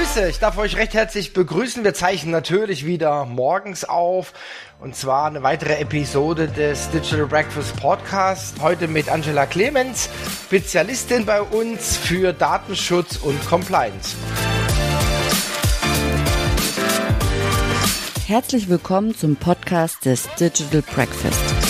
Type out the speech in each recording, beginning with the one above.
Grüße, ich darf euch recht herzlich begrüßen. Wir zeichnen natürlich wieder morgens auf und zwar eine weitere Episode des Digital Breakfast Podcast. Heute mit Angela Clemens, Spezialistin bei uns für Datenschutz und Compliance. Herzlich willkommen zum Podcast des Digital Breakfast.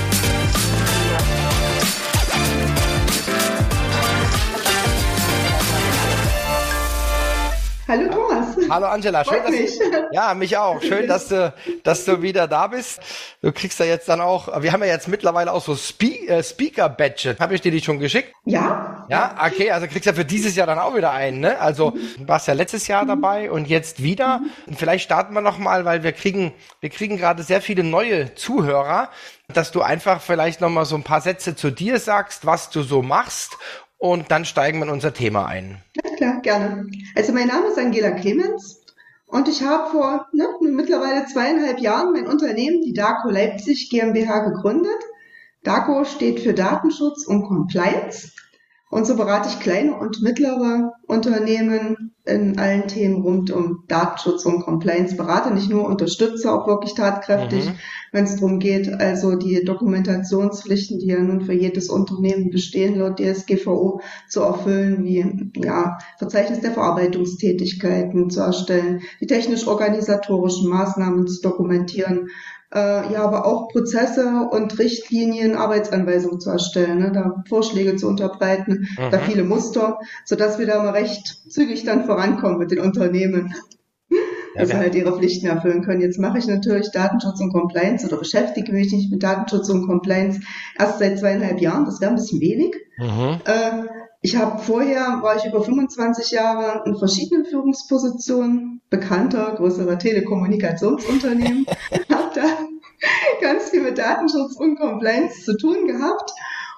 Hallo Thomas. Hallo Angela, schön, dass mich. du, ja, mich auch. Schön, dass du, dass du wieder da bist. Du kriegst ja jetzt dann auch, wir haben ja jetzt mittlerweile auch so Spe äh, Speaker Badge. Habe ich dir die schon geschickt? Ja. Ja, okay, also kriegst ja für dieses Jahr dann auch wieder einen, ne? Also du warst ja letztes Jahr dabei und jetzt wieder. Und vielleicht starten wir noch mal, weil wir kriegen, wir kriegen gerade sehr viele neue Zuhörer, dass du einfach vielleicht noch mal so ein paar Sätze zu dir sagst, was du so machst und dann steigen wir in unser Thema ein. Klar, gerne. Also mein Name ist Angela Clemens und ich habe vor ne, mittlerweile zweieinhalb Jahren mein Unternehmen, die DACO Leipzig GmbH, gegründet. DACO steht für Datenschutz und Compliance. Und so berate ich kleine und mittlere Unternehmen in allen Themen rund um Datenschutz und Compliance. Berate nicht nur, unterstütze auch wirklich tatkräftig, Mhm. wenn es darum geht, also die Dokumentationspflichten, die ja nun für jedes Unternehmen bestehen, laut DSGVO zu erfüllen, wie ja, Verzeichnis der Verarbeitungstätigkeiten zu erstellen, die technisch-organisatorischen Maßnahmen zu dokumentieren, äh, ja, aber auch Prozesse und Richtlinien, Arbeitsanweisungen zu erstellen, ne, da Vorschläge zu unterbreiten, da Mhm. viele Muster, sodass wir da mal recht zügig dann vorankommen mit den Unternehmen, Ja, dass sie wir- halt ihre Pflichten erfüllen können. Jetzt mache ich natürlich Datenschutz und Compliance oder beschäftige mich nicht mit Datenschutz und Compliance erst seit zweieinhalb Jahren. Das wäre ein bisschen wenig. Mhm. Äh, ich habe vorher, war ich über 25 Jahre in verschiedenen Führungspositionen, bekannter, größerer Telekommunikationsunternehmen, habe da ganz viel mit Datenschutz und Compliance zu tun gehabt.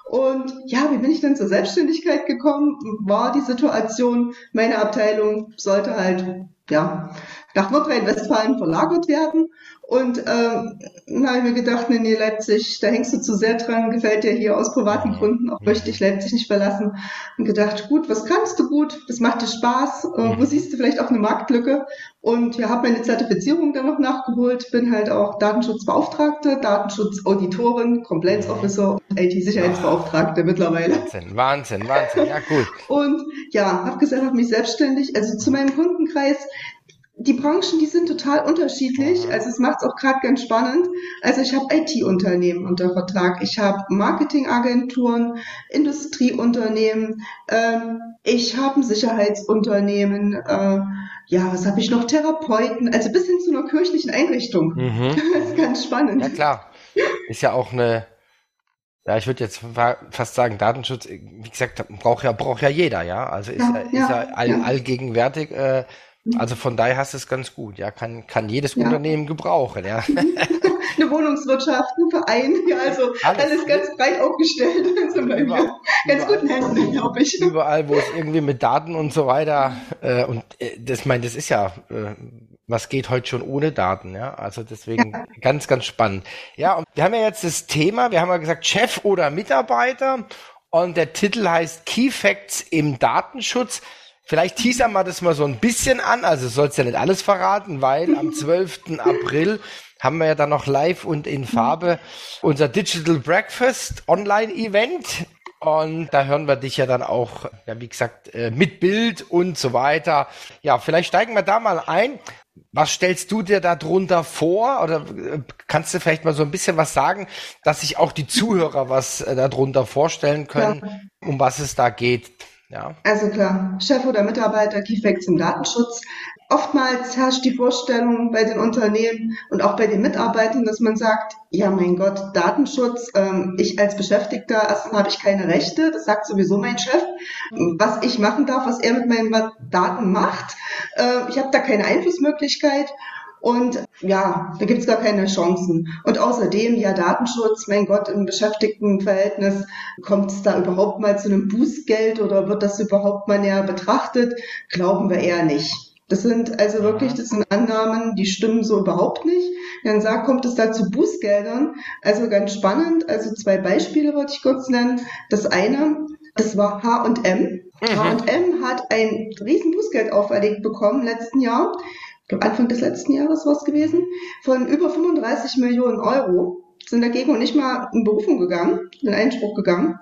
Und ja, wie bin ich dann zur Selbstständigkeit gekommen? War die Situation, meine Abteilung sollte halt, ja, nach Nordrhein-Westfalen verlagert werden. Und ähm, dann habe ich mir gedacht, nee, nee, Leipzig, da hängst du zu sehr dran, gefällt dir hier aus privaten. Gründen, auch möchte ich Leipzig nicht verlassen. Und gedacht, gut, was kannst du gut, das macht dir Spaß, äh, wo siehst du vielleicht auch eine Marktlücke? Und ja, habe meine Zertifizierung dann noch nachgeholt, bin halt auch Datenschutzbeauftragte, Datenschutzauditorin, Compliance. Officer und IT-Sicherheitsbeauftragte mittlerweile. Wahnsinn, Wahnsinn, Wahnsinn. Ja, gut. Und ja, habe gesagt, habe mich selbstständig, also zu meinem Kundenkreis. Die Branchen, die sind total unterschiedlich. Also es macht es auch gerade ganz spannend. Also ich habe IT-Unternehmen unter Vertrag, ich habe Marketingagenturen, Industrieunternehmen, ähm, ich habe ein Sicherheitsunternehmen, äh, ja, was habe ich noch? Therapeuten, also bis hin zu einer kirchlichen Einrichtung. Mhm. Das ist ganz spannend. Ja, klar. Ist ja auch eine, ja, ich würde jetzt fa- fast sagen, Datenschutz, wie gesagt, braucht ja, braucht ja jeder, ja. Also ist Ja, ja, ist ja, all, allgegenwärtig. Äh, also von daher hast du es ganz gut, ja. Kann, kann jedes Ja. Unternehmen gebrauchen, ja. Eine Wohnungswirtschaft, ein Verein, ja, also Alles. alles, ganz breit aufgestellt. Sind wir Überall- ganz überall. guten Händen, glaube ich. Überall, wo es irgendwie mit Daten und so weiter, äh, und äh, das meine, das ist ja, äh, was geht heute schon ohne Daten, ja. Also deswegen ganz, ganz spannend. Ja, und wir haben ja jetzt das Thema, wir haben ja gesagt, Chef oder Mitarbeiter. Und der Titel heißt Key Facts im Datenschutz. Vielleicht teasern wir das mal so ein bisschen an. Also sollst ja nicht alles verraten, weil am 12. April haben wir ja dann noch live und in Farbe unser Digital Breakfast Online-Event. Und da hören wir dich ja dann auch, ja, wie gesagt, äh, mit Bild und so weiter. Ja, vielleicht steigen wir da mal ein. Was stellst du dir da drunter vor? Oder äh, kannst du vielleicht mal so ein bisschen was sagen, dass sich auch die Zuhörer was äh, darunter vorstellen können, um was es da geht? Ja. Also klar, Chef oder Mitarbeiter, Key Facts im Datenschutz. Oftmals herrscht die Vorstellung bei den Unternehmen und auch bei den Mitarbeitern, dass man sagt, ja mein Gott, Datenschutz, ähm, ich als Beschäftigter, erstens habe ich keine Rechte, das sagt sowieso mein Chef, was ich machen darf, was er mit meinen Daten macht. Äh, ich habe da keine Einflussmöglichkeit. Und ja, da gibt's gar keine Chancen. Und außerdem, ja, Datenschutz, mein Gott, im Beschäftigtenverhältnis, kommt es da überhaupt mal zu einem Bußgeld oder wird das überhaupt mal näher betrachtet? Glauben wir eher nicht. Das sind also wirklich, das sind Annahmen, die stimmen so überhaupt nicht. Dann sagt, kommt es da zu Bußgeldern. Also ganz spannend. Also zwei Beispiele wollte ich kurz nennen. Das eine, das war H&M. H&M hat ein riesen Bußgeld auferlegt bekommen letzten Jahr glaube Anfang des letzten Jahres war es gewesen, von über 35 Millionen Euro, sind dagegen und nicht mal in Berufung gegangen, in Einspruch gegangen.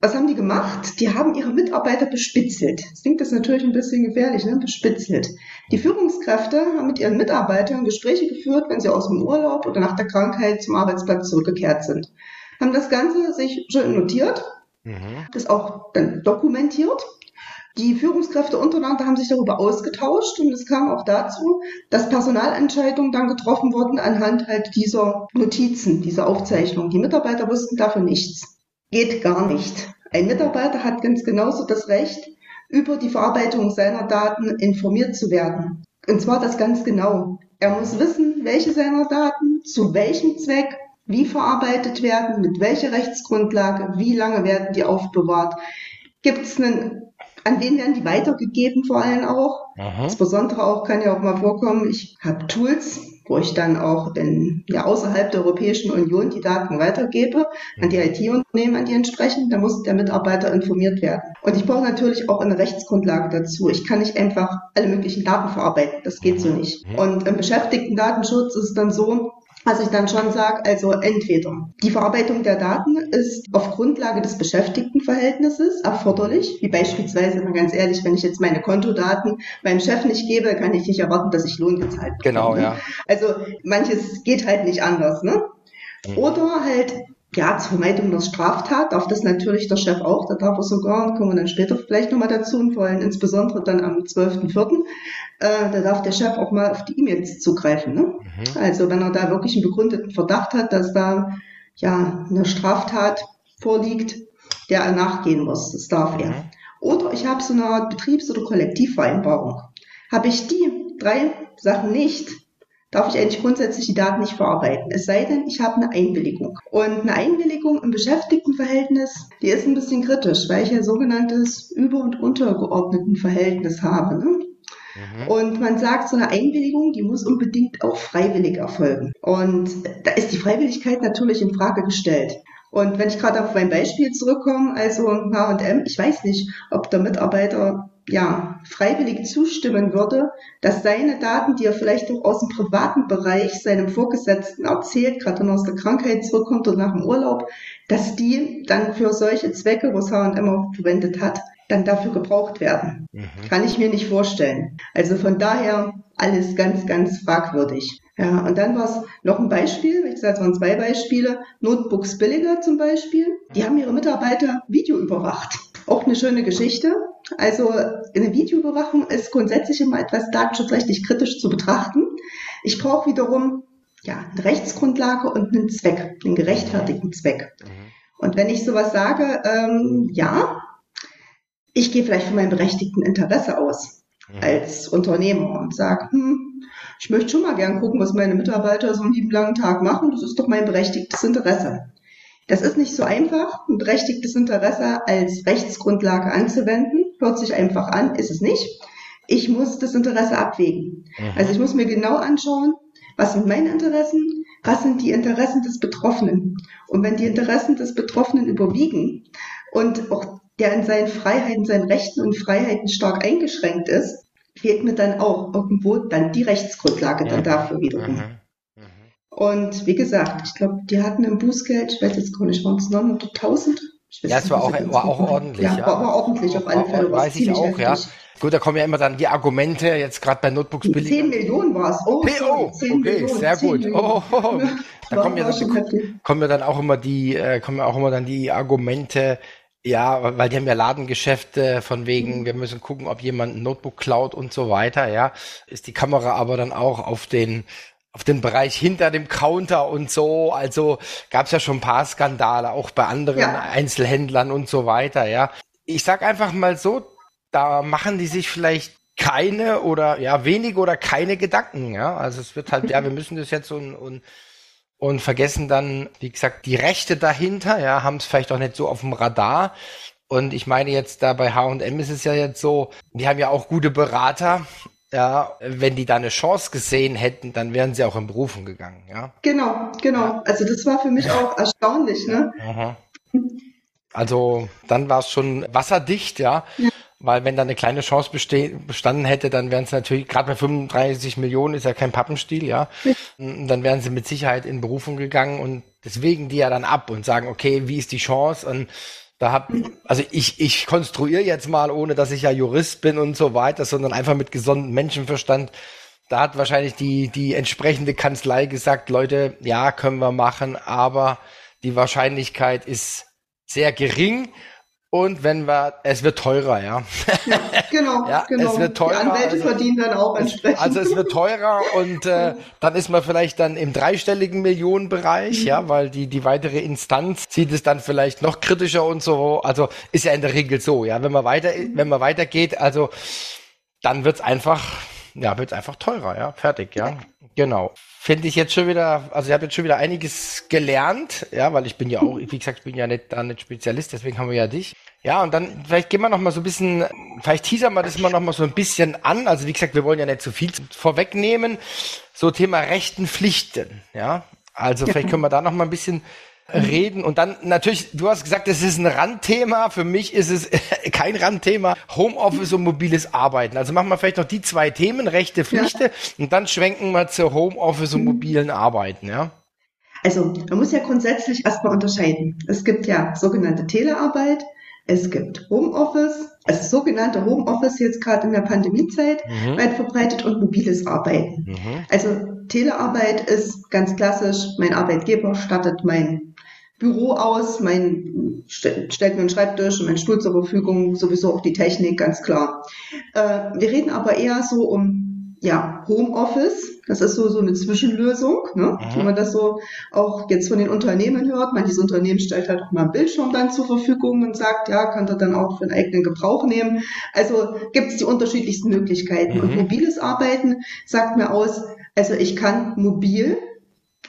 Was haben die gemacht? Die haben ihre Mitarbeiter bespitzelt. Das klingt das natürlich ein bisschen gefährlich, ne? bespitzelt. Die Führungskräfte haben mit ihren Mitarbeitern Gespräche geführt, wenn sie aus dem Urlaub oder nach der Krankheit zum Arbeitsplatz zurückgekehrt sind. Haben das Ganze sich schon notiert, mhm. das auch dann dokumentiert die Führungskräfte untereinander haben sich darüber ausgetauscht und es kam auch dazu, dass Personalentscheidungen dann getroffen wurden anhand halt dieser Notizen, dieser Aufzeichnungen. Die Mitarbeiter wussten dafür nichts. Geht gar nicht. Ein Mitarbeiter hat ganz genauso das Recht, über die Verarbeitung seiner Daten informiert zu werden. Und zwar das ganz genau. Er muss wissen, welche seiner Daten zu welchem Zweck wie verarbeitet werden, mit welcher Rechtsgrundlage, wie lange werden die aufbewahrt. Gibt es einen an wen werden die weitergegeben vor allem auch? Aha. Das Besondere auch kann ja auch mal vorkommen, ich habe Tools, wo ich dann auch in, ja, außerhalb der Europäischen Union die Daten weitergebe an die mhm. IT-Unternehmen, an die entsprechend. Da muss der Mitarbeiter informiert werden. Und ich brauche natürlich auch eine Rechtsgrundlage dazu. Ich kann nicht einfach alle möglichen Daten verarbeiten. Das geht so mhm. nicht. Mhm. Und im Beschäftigten-Datenschutz ist es dann so, was ich dann schon sage, also entweder die Verarbeitung der Daten ist auf Grundlage des Beschäftigtenverhältnisses erforderlich, wie beispielsweise, mal ganz ehrlich, wenn ich jetzt meine Kontodaten meinem Chef nicht gebe, kann ich nicht erwarten, dass ich Lohn gezahlt bekomme. Genau, ja. Also manches geht halt nicht anders, ne? Mhm. Oder halt ja, zur Vermeidung der Straftat darf das natürlich der Chef auch. Da darf er sogar, kommen wir dann später vielleicht nochmal dazu und vor allem insbesondere dann am 12.04., äh, da darf der Chef auch mal auf die E-Mails zugreifen. Ne? Mhm. Also wenn er da wirklich einen begründeten Verdacht hat, dass da ja eine Straftat vorliegt, der er nachgehen muss. Das darf mhm. er. Oder ich habe so eine Art Betriebs- oder Kollektivvereinbarung. Habe ich die drei Sachen nicht, darf ich eigentlich grundsätzlich die Daten nicht verarbeiten. Es sei denn, ich habe eine Einwilligung. Und eine Einwilligung im Beschäftigtenverhältnis, die ist ein bisschen kritisch, weil ich ja sogenanntes Über- und Untergeordneten Verhältnis habe. Ne? Mhm. Und man sagt, so eine Einwilligung, die muss unbedingt auch freiwillig erfolgen. Und da ist die Freiwilligkeit natürlich in Frage gestellt. Und wenn ich gerade auf mein Beispiel zurückkomme, also H&M, ich weiß nicht, ob der Mitarbeiter ja, freiwillig zustimmen würde, dass seine Daten, die er vielleicht auch aus dem privaten Bereich seinem Vorgesetzten erzählt, gerade wenn er aus der Krankheit zurückkommt oder nach dem Urlaub, dass die dann für solche Zwecke, was H&M auch verwendet hat, dann dafür gebraucht werden. Mhm. Kann ich mir nicht vorstellen. Also von daher alles ganz, ganz fragwürdig. Ja, und dann war es noch ein Beispiel, ich gesagt, es waren zwei Beispiele. Notebooks Billiger zum Beispiel, die haben ihre Mitarbeiter Video überwacht. Auch eine schöne Geschichte. Also eine Videoüberwachung ist grundsätzlich immer etwas datenschutzrechtlich kritisch zu betrachten. Ich brauche wiederum ja, eine Rechtsgrundlage und einen Zweck, einen gerechtfertigten Zweck. Mhm. Und wenn ich sowas sage, ähm, ja, ich gehe vielleicht von meinem berechtigten Interesse aus mhm. als Unternehmer und sage, hm, ich möchte schon mal gern gucken, was meine Mitarbeiter so einen lieben langen Tag machen. Das ist doch mein berechtigtes Interesse. Das ist nicht so einfach, ein berechtigtes Interesse als Rechtsgrundlage anzuwenden. Hört sich einfach an, ist es nicht. Ich muss das Interesse abwägen. Mhm. Also ich muss mir genau anschauen, was sind meine Interessen, was sind die Interessen des Betroffenen. Und wenn die Interessen des Betroffenen überwiegen und auch der in seinen Freiheiten, seinen Rechten und Freiheiten stark eingeschränkt ist, fehlt mir dann auch irgendwo dann die Rechtsgrundlage dann dafür wiederum. Mhm. Und wie gesagt, ich glaube, die hatten ein Bußgeld, ich weiß jetzt gar nicht, waren es 900.000? Ja, es war auch, war auch ordentlich. Ja, ja. War, war ordentlich auf alle Fälle. Weiß ich auch, heftig. ja. Gut, da kommen ja immer dann die Argumente, jetzt gerade bei Notebooks billig. 10 Millionen war es. Oh, oh okay, Millionen, sehr gut. Oh, oh, oh. Da kommen ja, dann, kommen ja dann auch immer die, äh, kommen ja auch immer dann die Argumente, ja, weil die haben ja Ladengeschäfte von wegen, mhm. wir müssen gucken, ob jemand ein Notebook klaut und so weiter, ja. Ist die Kamera aber dann auch auf den auf den Bereich hinter dem Counter und so. Also gab es ja schon ein paar Skandale, auch bei anderen ja. Einzelhändlern und so weiter, ja. Ich sag einfach mal so, da machen die sich vielleicht keine oder ja wenige oder keine Gedanken. Ja, also es wird halt, ja, wir müssen das jetzt und, und und vergessen dann, wie gesagt, die Rechte dahinter, ja, haben es vielleicht auch nicht so auf dem Radar. Und ich meine jetzt da bei H&M ist es ja jetzt so, die haben ja auch gute Berater. Ja, wenn die da eine Chance gesehen hätten, dann wären sie auch in Berufung gegangen, ja. Genau, genau. Also das war für mich auch erstaunlich, ne? Aha. Also dann war es schon wasserdicht, ja. ja. Weil wenn da eine kleine Chance bestanden hätte, dann wären es natürlich, gerade bei 35 Millionen ist ja kein Pappenstiel, ja. Dann wären sie mit Sicherheit in Berufung gegangen und deswegen die ja dann ab und sagen, okay, wie ist die Chance? Und da hab, also ich, ich konstruiere jetzt mal, ohne dass ich ja Jurist bin und so weiter, sondern einfach mit gesundem Menschenverstand. Da hat wahrscheinlich die, die entsprechende Kanzlei gesagt, Leute, ja, können wir machen, aber die Wahrscheinlichkeit ist sehr gering und wenn wir, es wird teurer, ja. ja genau, ja, genau. Es wird teurer. Die Anwälte also, verdienen dann auch entsprechend. Also es wird teurer und äh, dann ist man vielleicht dann im dreistelligen Millionenbereich, mhm. ja, weil die, die weitere Instanz sieht es dann vielleicht noch kritischer und so. Also ist ja in der Regel so, ja. Wenn man weiter, mhm. wenn man weitergeht, also dann wird's einfach, ja, wird's einfach teurer, ja. Fertig, ja. Genau. Finde ich jetzt schon wieder, also ich habe jetzt schon wieder einiges gelernt, ja, weil ich bin ja auch, wie gesagt, ich bin ja nicht da nicht Spezialist, deswegen haben wir ja dich. Ja, und dann vielleicht gehen wir noch mal so ein bisschen, vielleicht teasern wir das mal noch mal so ein bisschen an. Also wie gesagt, wir wollen ja nicht zu viel vorwegnehmen. So Thema Rechten, Pflichten, ja. Also vielleicht können wir da noch mal ein bisschen reden. Und dann natürlich, du hast gesagt, es ist ein Randthema. Für mich ist es kein Randthema. Homeoffice und mobiles Arbeiten. Also machen wir vielleicht noch die zwei Themen, Rechte, Pflichten. Ja. Und dann schwenken wir zu Homeoffice und mobilen Arbeiten, ja. Also, man muss ja grundsätzlich erstmal unterscheiden. Es gibt ja sogenannte Telearbeit, es gibt Homeoffice, also sogenannte Homeoffice jetzt gerade in der Pandemiezeit mhm. weit verbreitet und mobiles Arbeiten. Mhm. Also Telearbeit ist ganz klassisch, mein Arbeitgeber stattet mein Büro aus, mein, stellt mir einen Schreibtisch und meinen Stuhl zur Verfügung, sowieso auch die Technik, ganz klar. Äh, wir reden aber eher so um ja, Homeoffice, das ist so, so eine Zwischenlösung, ne? wenn man das so auch jetzt von den Unternehmen hört. Manches Unternehmen stellt halt auch mal einen Bildschirm dann zur Verfügung und sagt, ja, könnt ihr dann auch für einen eigenen Gebrauch nehmen. Also gibt es die unterschiedlichsten Möglichkeiten. Mhm. Und mobiles Arbeiten sagt mir aus, also ich kann mobil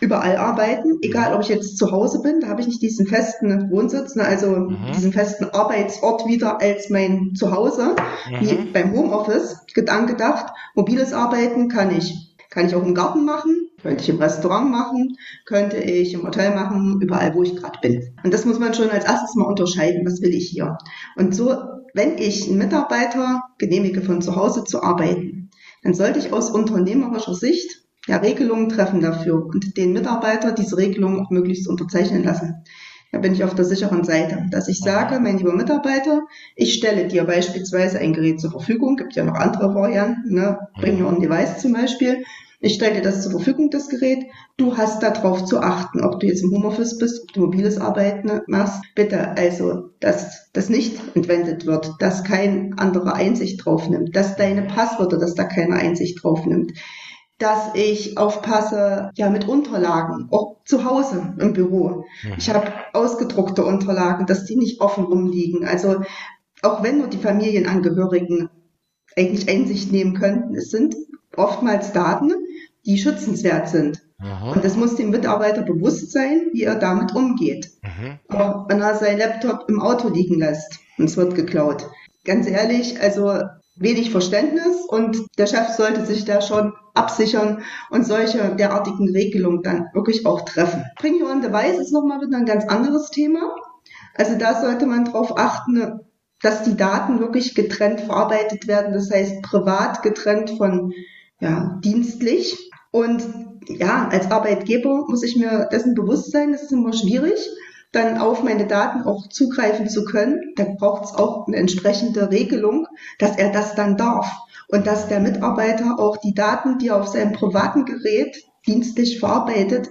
überall arbeiten, egal ob ich jetzt zu Hause bin, da habe ich nicht diesen festen Wohnsitz, ne, also mhm. diesen festen Arbeitsort wieder als mein Zuhause, mhm. wie beim Homeoffice angedacht. Mobiles Arbeiten kann ich, kann ich auch im Garten machen, könnte ich im Restaurant machen, könnte ich im Hotel machen, überall, wo ich gerade bin. Und das muss man schon als erstes mal unterscheiden, was will ich hier. Und so, wenn ich einen Mitarbeiter genehmige, von zu Hause zu arbeiten, dann sollte ich aus unternehmerischer Sicht ja, Regelungen treffen dafür und den Mitarbeiter diese Regelungen auch möglichst unterzeichnen lassen. Da bin ich auf der sicheren Seite, dass ich sage, mein lieber Mitarbeiter, ich stelle dir beispielsweise ein Gerät zur Verfügung, gibt ja noch andere Varianten, ne? Bring your own device zum Beispiel. Ich stelle dir das zur Verfügung, das Gerät. Du hast darauf zu achten, ob du jetzt im Homeoffice bist, ob du mobiles Arbeiten machst. Bitte also, dass das nicht entwendet wird, dass kein anderer Einsicht drauf nimmt, dass deine Passwörter, dass da keiner Einsicht drauf nimmt dass ich aufpasse, ja, mit Unterlagen, auch zu Hause im Büro. Mhm. Ich habe ausgedruckte Unterlagen, dass die nicht offen rumliegen. Also auch wenn nur die Familienangehörigen eigentlich Einsicht nehmen könnten, es sind oftmals Daten, die schützenswert sind. Mhm. Und das muss dem Mitarbeiter bewusst sein, wie er damit umgeht. Mhm. Aber wenn er sein Laptop im Auto liegen lässt und es wird geklaut. Ganz ehrlich, also wenig Verständnis und der Chef sollte sich da schon absichern und solche derartigen Regelungen dann wirklich auch treffen. Bring Your Own Device ist nochmal wieder ein ganz anderes Thema. Also da sollte man darauf achten, dass die Daten wirklich getrennt verarbeitet werden, das heißt privat getrennt von ja, dienstlich. Und ja, als Arbeitgeber muss ich mir dessen bewusst sein, das ist immer schwierig dann auf meine Daten auch zugreifen zu können, da braucht es auch eine entsprechende Regelung, dass er das dann darf und dass der Mitarbeiter auch die Daten, die er auf seinem privaten Gerät dienstlich verarbeitet,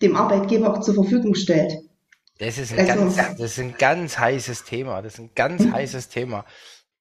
dem Arbeitgeber auch zur Verfügung stellt. Das ist ein, also, ganz, das ist ein ganz heißes Thema. Das ist ein ganz mhm. heißes Thema.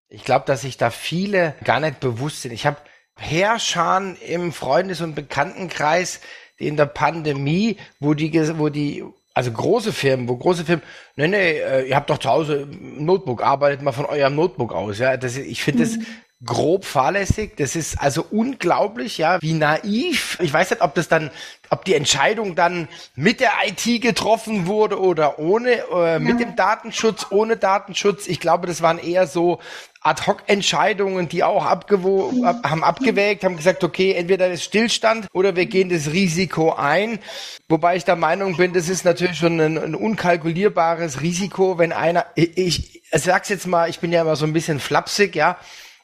Ich glaube, dass sich da viele gar nicht bewusst sind. Ich habe Herrscharen im Freundes- und Bekanntenkreis, die in der Pandemie, wo die, wo die also große Firmen, wo große Firmen, nee, nee, äh, ihr habt doch zu Hause ein Notebook, arbeitet mal von eurem Notebook aus, ja. Das, ich finde mhm. das grob fahrlässig. Das ist also unglaublich, ja, wie naiv. Ich weiß nicht, ob das dann, ob die Entscheidung dann mit der IT getroffen wurde oder ohne, äh, mit dem Datenschutz, ohne Datenschutz. Ich glaube, das waren eher so Ad-Hoc-Entscheidungen, die auch abgewo ab, haben abgewägt, haben gesagt, okay, entweder ist Stillstand oder wir gehen das Risiko ein. Wobei ich der Meinung bin, das ist natürlich schon ein, ein unkalkulierbares Risiko, wenn einer, ich, ich sag's jetzt mal, ich bin ja immer so ein bisschen flapsig, ja,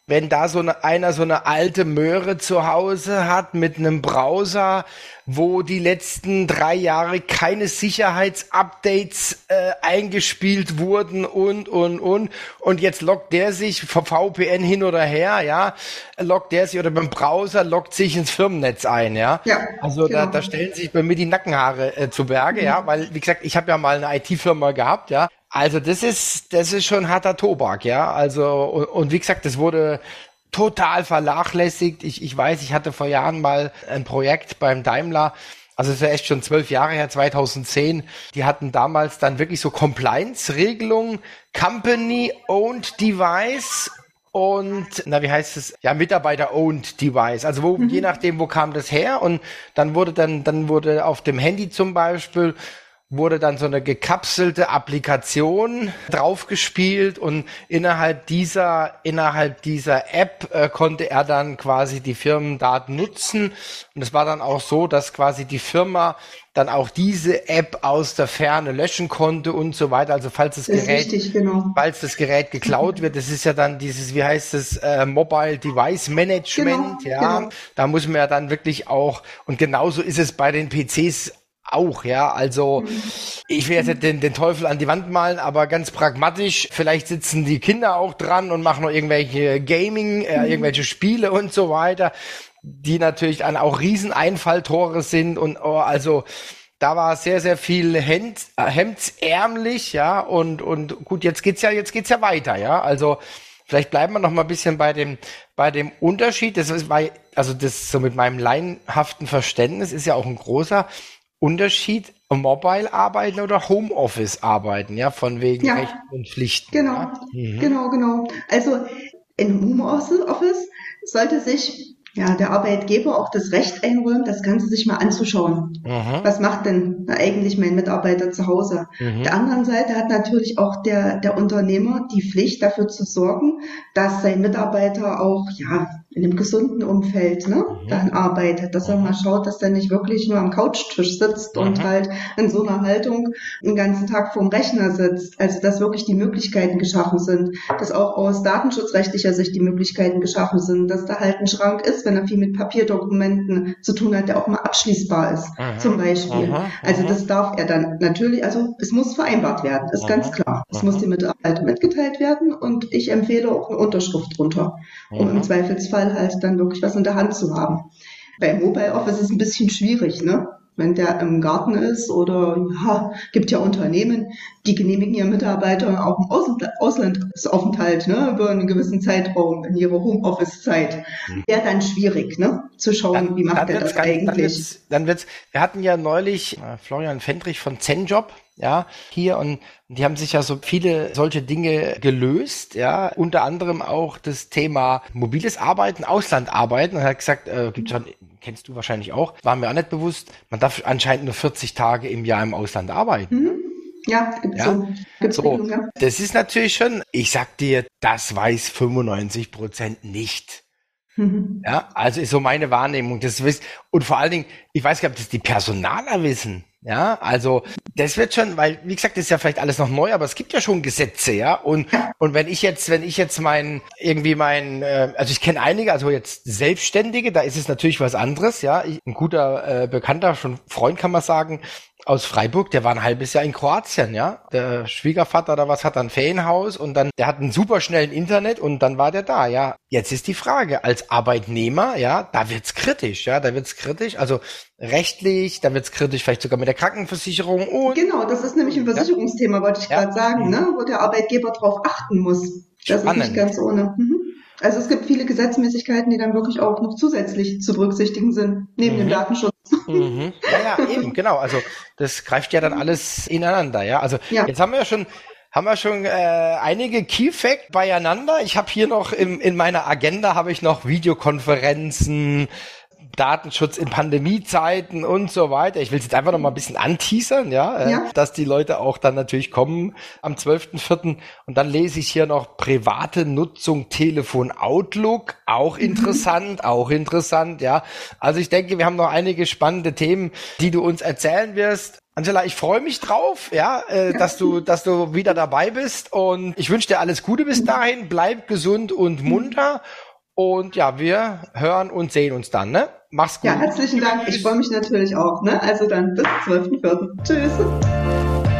wenn da so eine, einer so eine alte Möhre zu Hause hat mit einem Browser, wo die letzten drei Jahre keine Sicherheitsupdates äh, eingespielt wurden und, und, und. Und jetzt lockt der sich vom VPN hin oder her, ja, lockt der sich oder beim Browser lockt sich ins Firmennetz ein, ja. ja also genau. da, da stellen sich bei mir die Nackenhaare äh, zu Berge, mhm. ja, weil, wie gesagt, ich habe ja mal eine IT-Firma gehabt, ja. Also das ist, das ist schon harter Tobak, ja. Also, und, und wie gesagt, das wurde total vernachlässigt. Ich, ich weiß, ich hatte vor Jahren mal ein Projekt beim Daimler, also es ist ja echt schon zwölf Jahre her, 2010. Die hatten damals dann wirklich so Compliance-Regelungen, Company-Owned Device und, na, wie heißt es? Ja, Mitarbeiter-owned Device. Also wo, mhm. je nachdem, wo kam das her? Und dann wurde dann, dann wurde auf dem Handy zum Beispiel wurde dann so eine gekapselte Applikation draufgespielt und innerhalb dieser innerhalb dieser App äh, konnte er dann quasi die Firmendaten nutzen und es war dann auch so, dass quasi die Firma dann auch diese App aus der Ferne löschen konnte und so weiter. Also falls das, das Gerät, richtig, genau. falls das Gerät geklaut wird, das ist ja dann dieses, wie heißt das, äh, Mobile Device Management, genau, ja. Genau. Da muss man ja dann wirklich auch, und genauso ist es bei den PCs auch, ja. Also ich will jetzt den, den Teufel an die Wand malen, aber ganz pragmatisch, vielleicht sitzen die Kinder auch dran und machen noch irgendwelche Gaming, äh, mhm. irgendwelche Spiele und so weiter, die natürlich dann auch Rieseneinfalltore sind und oh, also da war sehr, sehr viel Hemd, äh, hemdsärmlich, ja, und, und gut, jetzt geht's ja, jetzt geht's ja weiter, ja. Also vielleicht bleiben wir noch mal ein bisschen bei dem, bei dem Unterschied. Das ist, bei, also das so mit meinem laienhaften Verständnis ist ja auch ein großer. Unterschied Mobile arbeiten oder Homeoffice arbeiten, ja, von wegen ja, Rechten und Pflichten. Genau, ja? mhm. genau, genau. Also in Homeoffice sollte sich ja, der Arbeitgeber auch das Recht einräumen, das Ganze sich mal anzuschauen. Mhm. Was macht denn eigentlich mein Mitarbeiter zu Hause? Mhm. Der anderen Seite hat natürlich auch der, der Unternehmer die Pflicht, dafür zu sorgen, dass sein Mitarbeiter auch, ja, in einem gesunden Umfeld ne, mhm. dann arbeitet, dass er mal schaut, dass er nicht wirklich nur am Couchtisch sitzt mhm. und halt in so einer Haltung den ganzen Tag vorm Rechner sitzt. Also dass wirklich die Möglichkeiten geschaffen sind, dass auch aus datenschutzrechtlicher Sicht die Möglichkeiten geschaffen sind, dass da halt ein Schrank ist, wenn er viel mit Papierdokumenten zu tun hat, der auch mal abschließbar ist, mhm. zum Beispiel. Mhm. Also mhm. das darf er dann natürlich, also es muss vereinbart werden, ist ganz klar. Es muss dem Mitarbeiter mitgeteilt werden und ich empfehle auch eine Unterschrift drunter, um im Zweifelsfall Fall halt dann wirklich was in der Hand zu haben. Bei Mobile Office ist es ein bisschen schwierig, ne? Wenn der im Garten ist oder ja, gibt ja Unternehmen, die genehmigen ihren Mitarbeitern auch im Auslandsaufenthalt ne, über einen gewissen Zeitraum in ihrer Homeoffice-Zeit. Hm. Wäre dann schwierig, ne, zu schauen, dann, wie macht er das ganz, eigentlich. Dann wird's, dann wird's, wir hatten ja neulich äh, Florian Fendrich von Zenjob ja, hier und die haben sich ja so viele solche Dinge gelöst, ja, unter anderem auch das Thema mobiles Arbeiten, Auslandarbeiten. Und er hat gesagt, äh, gibt's schon, kennst du wahrscheinlich auch, war mir auch nicht bewusst, man darf anscheinend nur 40 Tage im Jahr im Ausland arbeiten. Mhm. Ja, gibt's ja? so. Gibt's so. Ja. Das ist natürlich schon, ich sag dir, das weiß 95 Prozent nicht. Mhm. Ja, also ist so meine Wahrnehmung. Das wisst, und vor allen Dingen, ich weiß gar nicht, ob das die Personaler wissen. Ja, also das wird schon, weil wie gesagt, das ist ja vielleicht alles noch neu, aber es gibt ja schon Gesetze, ja. Und und wenn ich jetzt, wenn ich jetzt mein irgendwie mein, äh, also ich kenne einige, also jetzt Selbstständige, da ist es natürlich was anderes, ja. Ich, ein guter äh, Bekannter, schon Freund kann man sagen, aus Freiburg, der war ein halbes Jahr in Kroatien, ja. Der Schwiegervater oder was hat ein Ferienhaus und dann, der hat einen super schnellen Internet und dann war der da, ja. Jetzt ist die Frage, als Arbeitnehmer, ja, da wird's kritisch, ja, da wird's kritisch, also rechtlich, da wird's kritisch vielleicht sogar mit der Krankenversicherung und. Genau, das ist nämlich ein Versicherungsthema, wollte ich ja. gerade sagen, ne, wo der Arbeitgeber drauf achten muss. Das Spannend. ist nicht ganz ohne. Mhm. Also es gibt viele Gesetzmäßigkeiten, die dann wirklich auch noch zusätzlich zu berücksichtigen sind, neben mhm. dem Datenschutz. Mhm. Ja, ja, eben, genau. Also das greift ja dann alles ineinander, ja. Also ja. jetzt haben wir ja schon haben wir schon äh, einige Key Fact beieinander. Ich habe hier noch im, in meiner Agenda habe ich noch Videokonferenzen, Datenschutz in Pandemiezeiten und so weiter. Ich will es jetzt einfach noch mal ein bisschen anteasern, ja, äh, ja, dass die Leute auch dann natürlich kommen am 12.04. Und dann lese ich hier noch private Nutzung Telefon Outlook, auch mhm. interessant, mhm. auch interessant, ja. Also ich denke, wir haben noch einige spannende Themen, die du uns erzählen wirst. Angela, ich freue mich drauf, ja, äh, dass du, dass du wieder dabei bist und ich wünsche dir alles Gute bis dahin. Bleib gesund und munter und ja, wir hören und sehen uns dann, ne? Mach's gut. Ja, herzlichen Dank. Ich freue mich natürlich auch, ne? Also dann bis 12.04. Tschüss.